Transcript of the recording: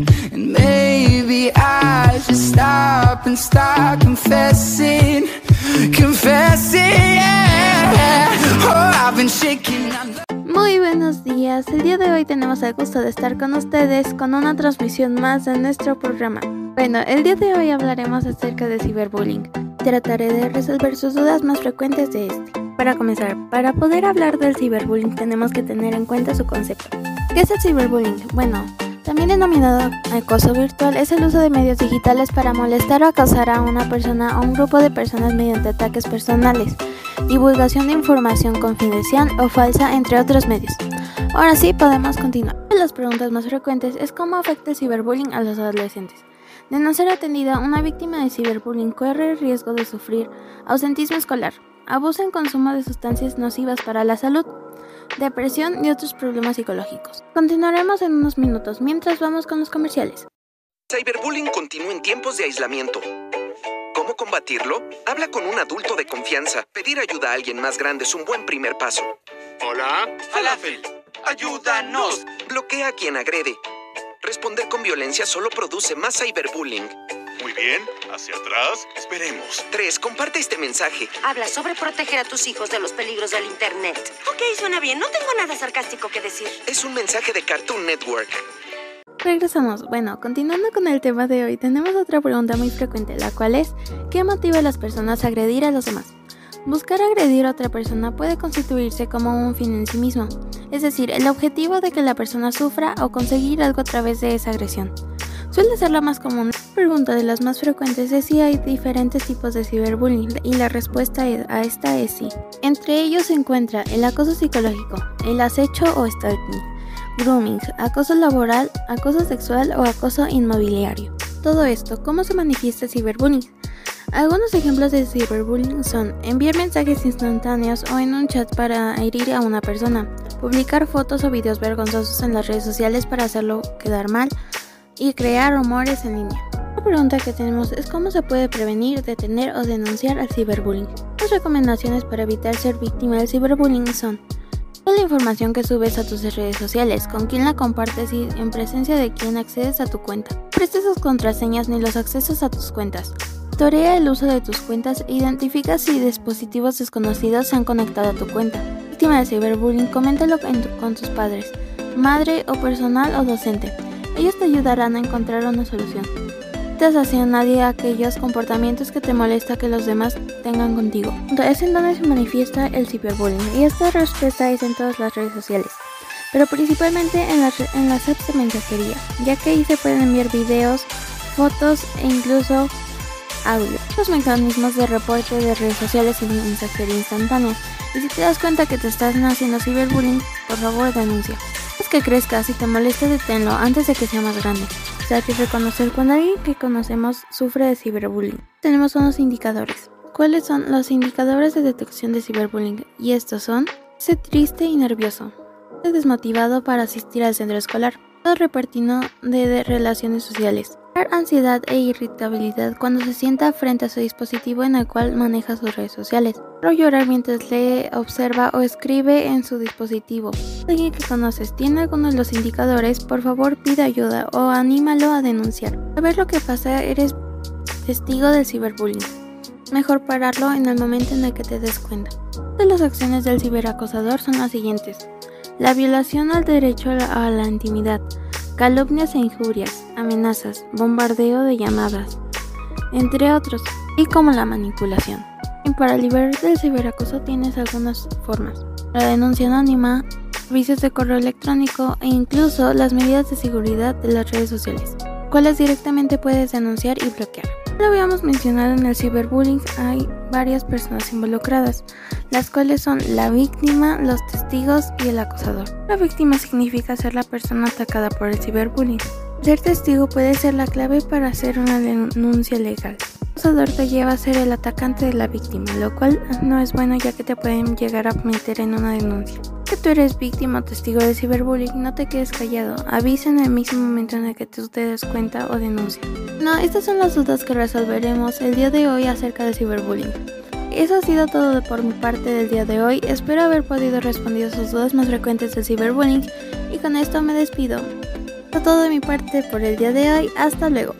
And maybe I should stop and start confessing, confessing. Oh, Muy buenos días, el día de hoy tenemos el gusto de estar con ustedes con una transmisión más de nuestro programa. Bueno, el día de hoy hablaremos acerca de ciberbullying. Trataré de resolver sus dudas más frecuentes de este. Para comenzar, para poder hablar del ciberbullying tenemos que tener en cuenta su concepto. ¿Qué es el ciberbullying? Bueno, también denominado acoso virtual, es el uso de medios digitales para molestar o acosar a una persona o un grupo de personas mediante ataques personales, divulgación de información confidencial o falsa, entre otros medios. Ahora sí, podemos continuar. Una de las preguntas más frecuentes es cómo afecta el ciberbullying a los adolescentes. De no ser atendida, una víctima de ciberbullying corre el riesgo de sufrir ausentismo escolar, abuso en consumo de sustancias nocivas para la salud, depresión y otros problemas psicológicos. Continuaremos en unos minutos mientras vamos con los comerciales. Cyberbullying continúa en tiempos de aislamiento. ¿Cómo combatirlo? Habla con un adulto de confianza. Pedir ayuda a alguien más grande es un buen primer paso. Hola, Falafel. Ayúdanos. Bloquea a quien agrede. Responder con violencia solo produce más cyberbullying. Bien, hacia atrás. Esperemos. 3. Comparte este mensaje. Habla sobre proteger a tus hijos de los peligros del Internet. Ok, suena bien. No tengo nada sarcástico que decir. Es un mensaje de Cartoon Network. Regresamos. Bueno, continuando con el tema de hoy, tenemos otra pregunta muy frecuente, la cual es ¿qué motiva a las personas a agredir a los demás? Buscar agredir a otra persona puede constituirse como un fin en sí mismo, es decir, el objetivo de que la persona sufra o conseguir algo a través de esa agresión. Suele ser la más común. Pregunta de las más frecuentes es si hay diferentes tipos de ciberbullying y la respuesta a esta es sí. Entre ellos se encuentra el acoso psicológico, el acecho o stalking, grooming, acoso laboral, acoso sexual o acoso inmobiliario. Todo esto, ¿cómo se manifiesta el ciberbullying? Algunos ejemplos de ciberbullying son enviar mensajes instantáneos o en un chat para herir a una persona, publicar fotos o videos vergonzosos en las redes sociales para hacerlo quedar mal y crear rumores en línea. Pregunta que tenemos es cómo se puede prevenir, detener o denunciar al ciberbullying. Las recomendaciones para evitar ser víctima del ciberbullying son la información que subes a tus redes sociales, con quién la compartes y en presencia de quién accedes a tu cuenta. No prestes sus contraseñas ni los accesos a tus cuentas. Torea el uso de tus cuentas e identifica si dispositivos desconocidos se han conectado a tu cuenta. Víctima de ciberbullying, coméntalo tu- con tus padres, madre o personal o docente. Ellos te ayudarán a encontrar una solución. Te hacia nadie aquellos comportamientos que te molesta que los demás tengan contigo. Es en donde se manifiesta el ciberbullying y esta respuesta es en todas las redes sociales, pero principalmente en las, en las apps de mensajería, ya que ahí se pueden enviar videos, fotos e incluso audio. Los mecanismos de reporte de redes sociales y mensajería instantánea. Y si te das cuenta que te están haciendo ciberbullying, por favor denuncia. Es que crezca, si te molesta deténlo antes de que sea más grande. Sea, reconocer cuando alguien que conocemos sufre de ciberbullying. Tenemos unos indicadores. ¿Cuáles son los indicadores de detección de ciberbullying? Y estos son: ser triste y nervioso, ser desmotivado para asistir al centro escolar, todo repartino de, relaciones sociales, ansiedad e irritabilidad cuando se sienta frente a su dispositivo en el cual maneja sus redes sociales, o llorar mientras lee, observa o escribe en su dispositivo. Si alguien que conoces tiene alguno de los indicadores, por favor pide ayuda o anímalo a denunciar. A ver lo que pasa, eres testigo del ciberbullying. Mejor pararlo en el momento en el que te des cuenta. De las acciones del ciberacosador son las siguientes. La violación al derecho a la intimidad, calumnias e injurias, amenazas, bombardeo de llamadas, entre otros, y como la manipulación. Y para liberarte del ciberacoso tienes algunas formas. La denuncia anónima, servicios de correo electrónico e incluso las medidas de seguridad de las redes sociales, cuales directamente puedes denunciar y bloquear. Lo habíamos mencionado en el ciberbullying, hay varias personas involucradas, las cuales son la víctima, los testigos y el acosador. La víctima significa ser la persona atacada por el ciberbullying. Ser testigo puede ser la clave para hacer una denuncia legal. El acosador te lleva a ser el atacante de la víctima, lo cual no es bueno ya que te pueden llegar a meter en una denuncia. Que tú eres víctima o testigo de ciberbullying, no te quedes callado. Avisa en el mismo momento en el que tú te des cuenta o denuncia. No, estas son las dudas que resolveremos el día de hoy acerca del ciberbullying. Eso ha sido todo por mi parte del día de hoy. Espero haber podido responder sus dudas más frecuentes del ciberbullying y con esto me despido. Fue todo de mi parte por el día de hoy. Hasta luego.